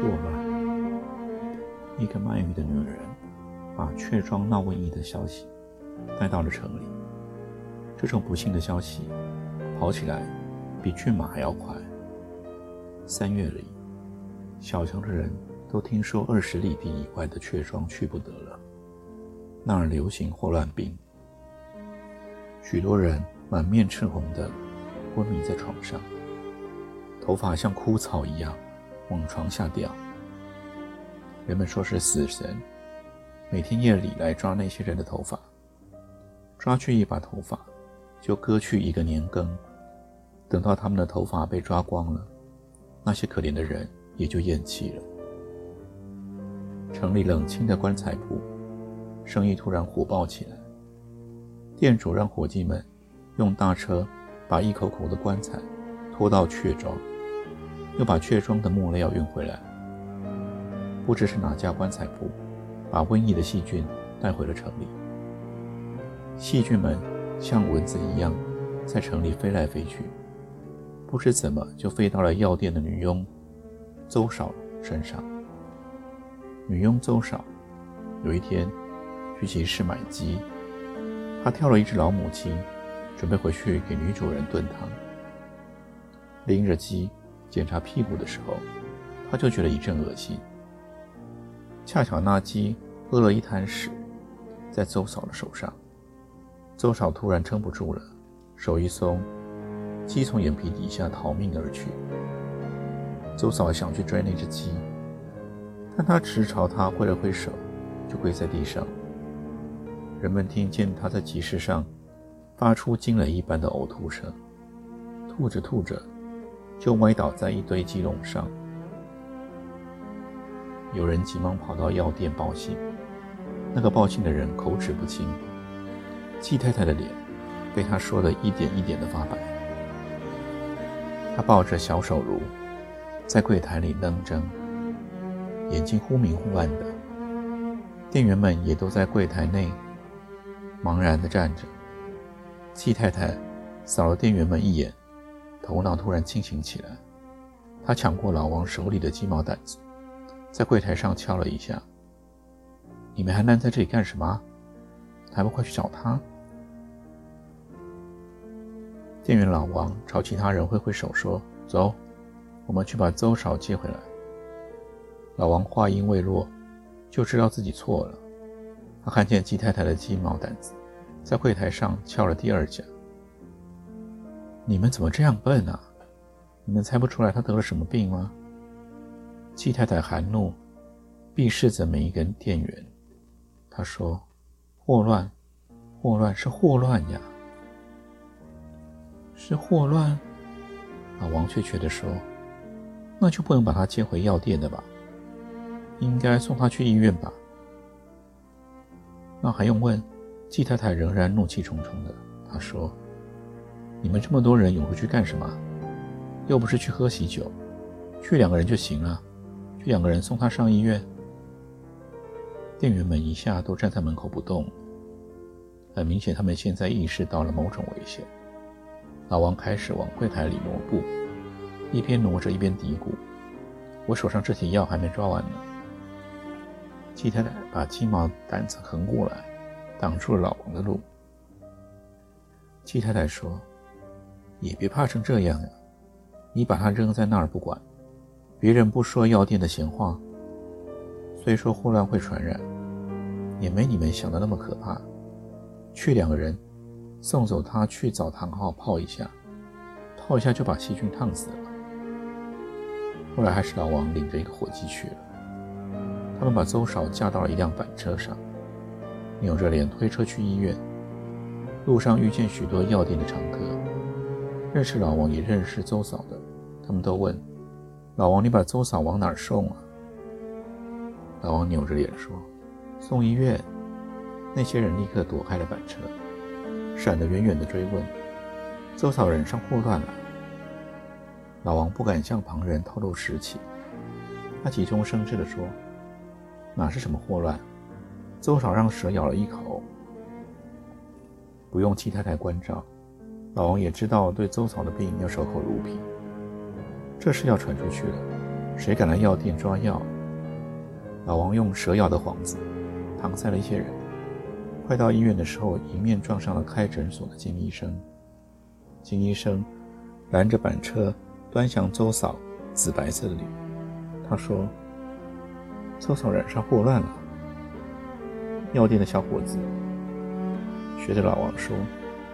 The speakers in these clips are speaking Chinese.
霍乱》。一个卖鱼的女人把雀庄闹瘟疫的消息带到了城里。这种不幸的消息跑起来比骏马还要快。三月里，小城的人都听说二十里地以外的雀庄去不得了，那儿流行霍乱病。许多人满面赤红的昏迷在床上。头发像枯草一样往床下掉。人们说是死神，每天夜里来抓那些人的头发，抓去一把头发，就割去一个年羹。等到他们的头发被抓光了，那些可怜的人也就咽气了。城里冷清的棺材铺，生意突然火爆起来。店主让伙计们用大车把一口口的棺材拖到雀庄。又把雀庄的木料运回来。不知是哪家棺材铺，把瘟疫的细菌带回了城里。细菌们像蚊子一样，在城里飞来飞去，不知怎么就飞到了药店的女佣邹嫂身上。女佣邹嫂有一天去集市买鸡，她挑了一只老母鸡，准备回去给女主人炖汤，拎着鸡。检查屁股的时候，他就觉得一阵恶心。恰巧那鸡屙了一滩屎，在邹嫂的手上。邹嫂突然撑不住了，手一松，鸡从眼皮底下逃命而去。邹嫂想去追那只鸡，但他只朝他挥了挥手，就跪在地上。人们听见他在集市上发出惊雷一般的呕吐声，吐着吐着。就歪倒在一堆鸡笼上。有人急忙跑到药店报信，那个报信的人口齿不清，季太太的脸被他说的一点一点的发白。他抱着小手炉，在柜台里愣怔，眼睛忽明忽暗的。店员们也都在柜台内茫然地站着。季太太扫了店员们一眼。头脑突然清醒起来，他抢过老王手里的鸡毛掸子，在柜台上敲了一下：“你们还愣在这里干什么？还不快去找他！”店员老王朝其他人挥挥手说：“走，我们去把邹嫂接回来。”老王话音未落，就知道自己错了。他看见季太太的鸡毛掸子在柜台上敲了第二下。你们怎么这样笨啊？你们猜不出来他得了什么病吗？季太太含怒，鄙视着每一个店员。她说：“霍乱，霍乱是霍乱呀，是霍乱。”老王确切地说：“那就不能把他接回药店的吧？应该送他去医院吧？”那还用问？季太太仍然怒气冲冲的。她说。你们这么多人涌出去干什么？又不是去喝喜酒，去两个人就行了，去两个人送他上医院。店员们一下都站在门口不动，很明显他们现在意识到了某种危险。老王开始往柜台里挪步，一边挪着一边嘀咕：“我手上这些药还没抓完呢。”季太太把鸡毛掸子横过来，挡住了老王的路。季太太说。也别怕成这样呀！你把它扔在那儿不管，别人不说药店的闲话。虽说霍乱会传染，也没你们想的那么可怕。去两个人，送走他去澡堂好好泡一下，泡一下就把细菌烫死了。后来还是老王领着一个伙计去了。他们把邹少架到了一辆板车上，扭着脸推车去医院。路上遇见许多药店的常客。认识老王也认识邹嫂的，他们都问：“老王，你把周嫂往哪儿送啊？”老王扭着脸说：“送医院。”那些人立刻躲开了板车，闪得远远的追问：“周嫂人上霍乱了。”老王不敢向旁人透露实情，他急中生智地说：“哪是什么霍乱？周嫂让蛇咬了一口，不用戚太太关照，老王也知道对周嫂的病要守口如瓶。这事要传出去了，谁敢来药店抓药？”老王用蛇咬的幌子搪塞了一些人。快到医院的时候，迎面撞上了开诊所的金医生。金医生拦着板车，端详周嫂紫白色的脸。他说：“周嫂染上霍乱了。”药店的小伙子学着老王说：“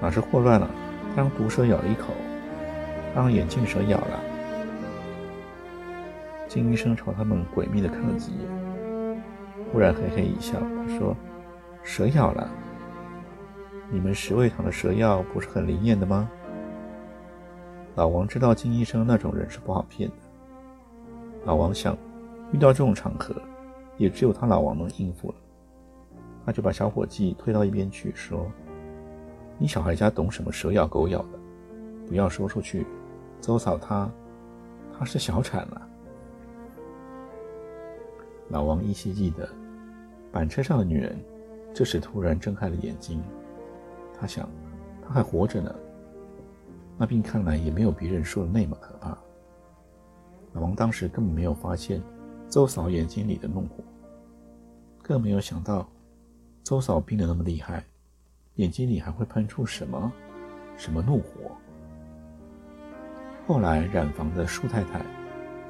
哪是霍乱了？让毒蛇咬了一口，他让眼镜蛇咬了。”金医生朝他们诡秘地看了几眼，忽然嘿嘿一笑，他说。蛇咬了，你们十味堂的蛇药不是很灵验的吗？老王知道金医生那种人是不好骗的。老王想，遇到这种场合，也只有他老王能应付了。他就把小伙计推到一边去，说：“你小孩家懂什么蛇咬狗咬的？不要说出去。周嫂她，她是小产了。”老王依稀记得，板车上的女人。这时突然睁开了眼睛，他想，她还活着呢。那病看来也没有别人说的那么可怕。老王当时根本没有发现周嫂眼睛里的怒火，更没有想到周嫂病得那么厉害，眼睛里还会喷出什么什么怒火。后来染房的树太太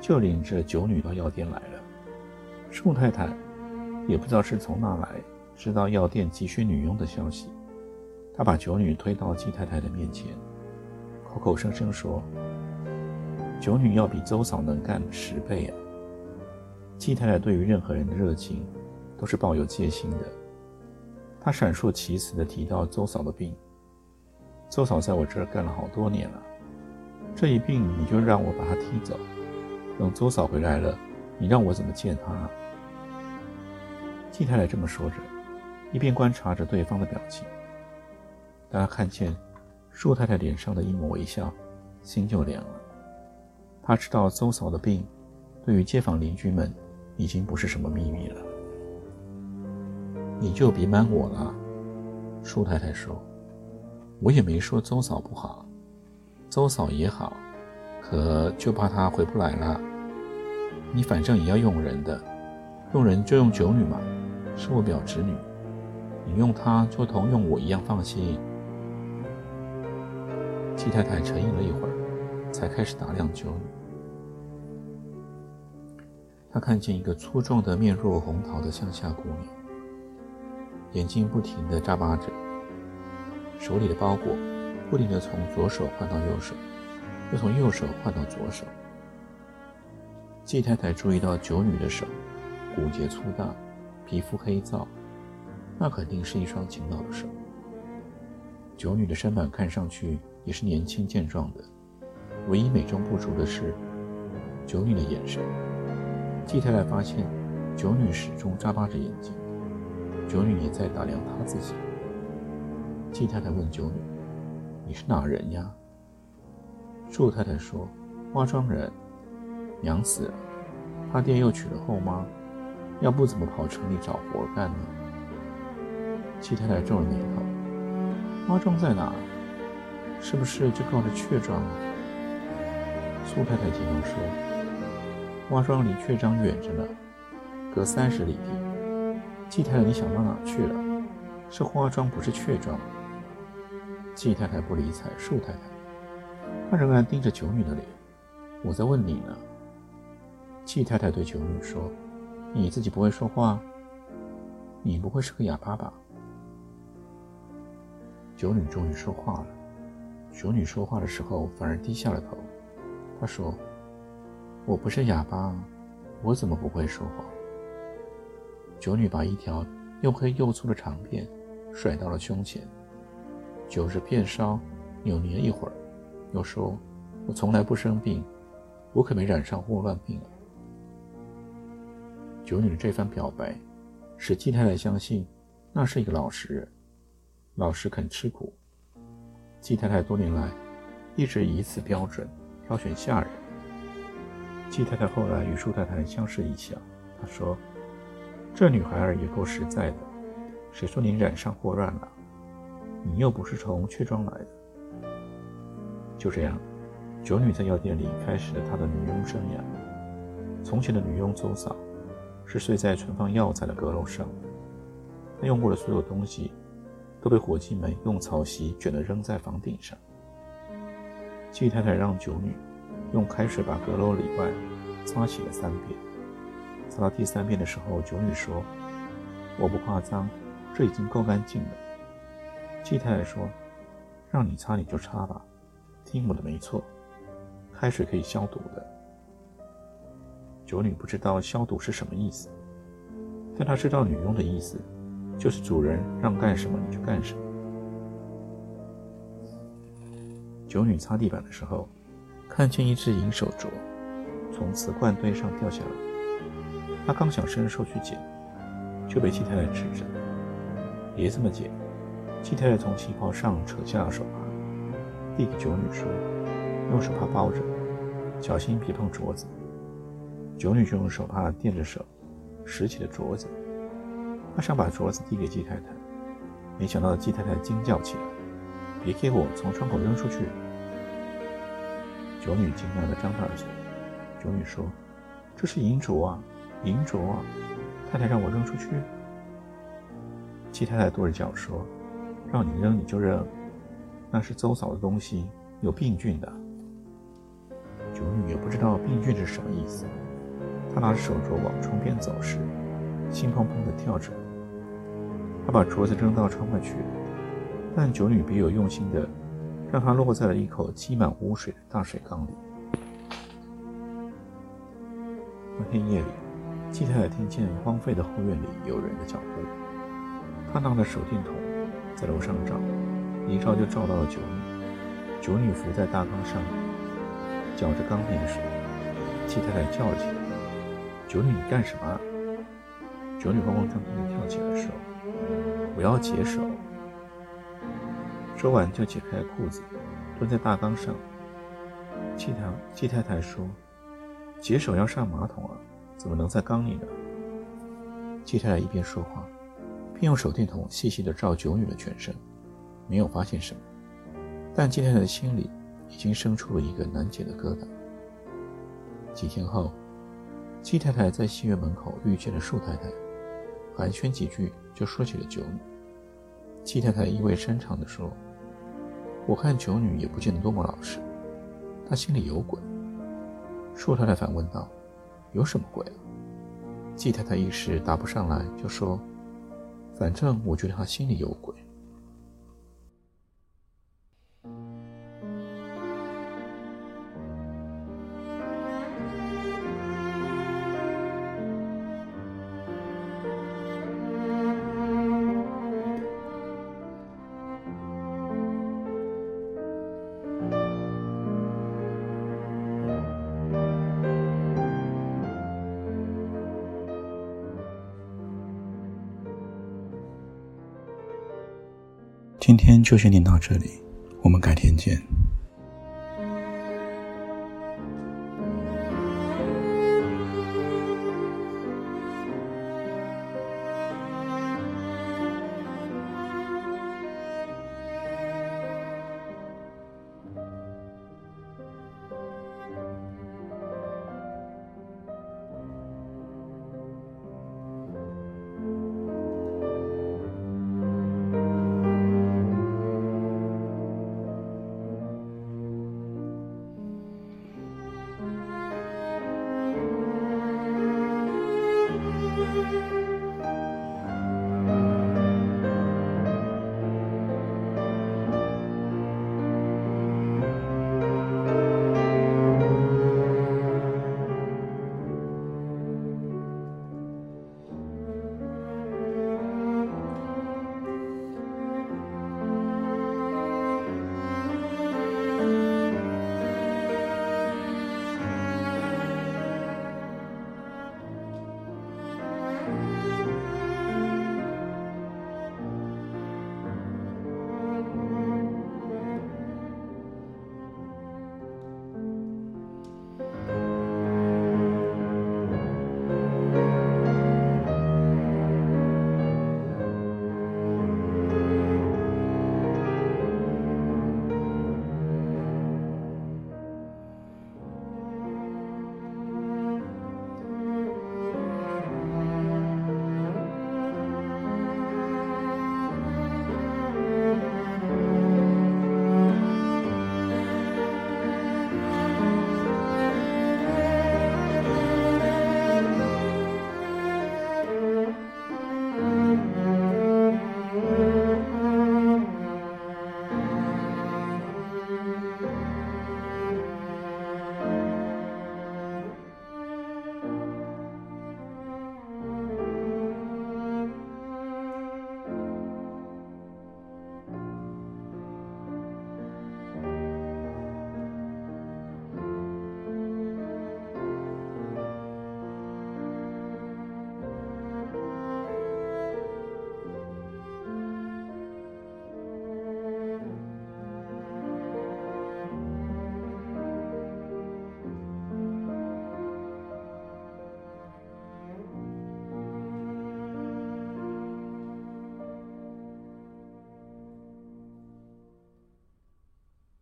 就领着九女到药店来了。树太太也不知道是从哪来。知道药店急需女佣的消息，她把九女推到季太太的面前，口口声声说：“九女要比周嫂能干十倍啊！”季太太对于任何人的热情都是抱有戒心的。她闪烁其词地提到周嫂的病：“周嫂在我这儿干了好多年了，这一病你就让我把她踢走，等周嫂回来了，你让我怎么见她？”季太太这么说着。一边观察着对方的表情，当他看见舒太太脸上的一抹微笑，心就凉了。他知道邹嫂的病，对于街坊邻居们已经不是什么秘密了。你就别瞒我了，舒太太说：“我也没说邹嫂不好，邹嫂也好，可就怕她回不来了。你反正也要用人的，用人就用九女嘛，是我表侄女。”你用她就同用我一样放心。季太太沉吟了一会儿，才开始打量九女。她看见一个粗壮的、面若红桃的乡下姑娘，眼睛不停地眨巴着，手里的包裹不停地从左手换到右手，又从右手换到左手。季太太注意到九女的手骨节粗大，皮肤黑皂。那肯定是一双勤劳的手。九女的身板看上去也是年轻健壮的，唯一美中不足的是九女的眼神。季太太发现九女始终眨巴着眼睛，九女也在打量她自己。季太太问九女：“你是哪人呀？”祝太太说：“花庄人，娘死了，他爹又娶了后妈，要不怎么跑城里找活干呢？”季太太皱了眉头：“花庄在哪？是不是就靠着雀庄啊？”苏太太急忙说：“花庄离雀庄远着呢，隔三十里地。”季太太，你想到哪去了？是花妆，不是雀妆。季太太不理睬树太太，她仍然盯着九女的脸。我在问你呢。季太太对九女说：“你自己不会说话？你不会是个哑巴吧？”九女终于说话了。九女说话的时候反而低下了头。她说：“我不是哑巴，我怎么不会说话？”九女把一条又黑又粗的长辫甩到了胸前，揪着辫梢扭捏一会儿，又说：“我从来不生病，我可没染上霍乱病啊！九女的这番表白，使季太太相信那是一个老实人，老实肯吃苦。季太太多年来一直以此标准挑选下人。季太太后来与舒太太相视一笑，她说：“这女孩儿也够实在的。谁说你染上霍乱了？你又不是从雀庄来的。”就这样，九女在药店里开始了她的女佣生涯。从前的女佣邹嫂是睡在存放药材的阁楼上，她用过的所有东西都被伙计们用草席卷得扔在房顶上。季太太让九女。用开水把阁楼里外擦洗了三遍，擦到第三遍的时候，九女说：“我不夸张，这已经够干净了。”季太太说：“让你擦你就擦吧，听我的没错，开水可以消毒的。”九女不知道消毒是什么意思，但她知道女佣的意思，就是主人让干什么你就干什么。九女擦地板的时候。看见一只银手镯从瓷罐堆上掉下来，他刚想伸手去捡，就被季太太制止了。别这么捡！季太太从旗袍上扯下了手帕，递给九女说：“用手帕包着，小心别碰镯子。”九女就用手帕垫着手，拾起了镯子。她想把镯子递给季太太，没想到季太太惊叫起来：“别给我从窗口扔出去！”九女惊讶地张大了嘴。九女说：“这是银镯啊，银镯！太太让我扔出去。”七太太跺着脚说：“让你扔你就扔，那是邹嫂的东西，有病菌的。”九女也不知道病菌是什么意思。她拿着手镯往窗边走时，心砰砰地跳着。她把镯子扔到窗外去，但九女别有用心的。让它落在了一口积满污水的大水缸里。那天夜里，季太太听见荒废的后院里有人的脚步。她拿着手电筒在楼上照，一照就照到了九女。九女伏在大缸上，搅着缸内的水。季太太叫起来：“九女，你干什么？”九女慌慌张张地跳起来说：“我要解手。”说完就解开裤子，蹲在大缸上。季太季太太说：“解手要上马桶啊，怎么能在缸里呢？”季太太一边说话，边用手电筒细细地照九女的全身，没有发现什么。但季太太的心里已经生出了一个难解的疙瘩。几天后，季太太在戏院门口遇见了树太太，寒暄几句就说起了九女。季太太意味深长地说。我看九女也不见得多么老实，她心里有鬼。树太太反问道：“有什么鬼啊？”季太太一时答不上来，就说：“反正我觉得他心里有鬼。”今天就先念到这里，我们改天见。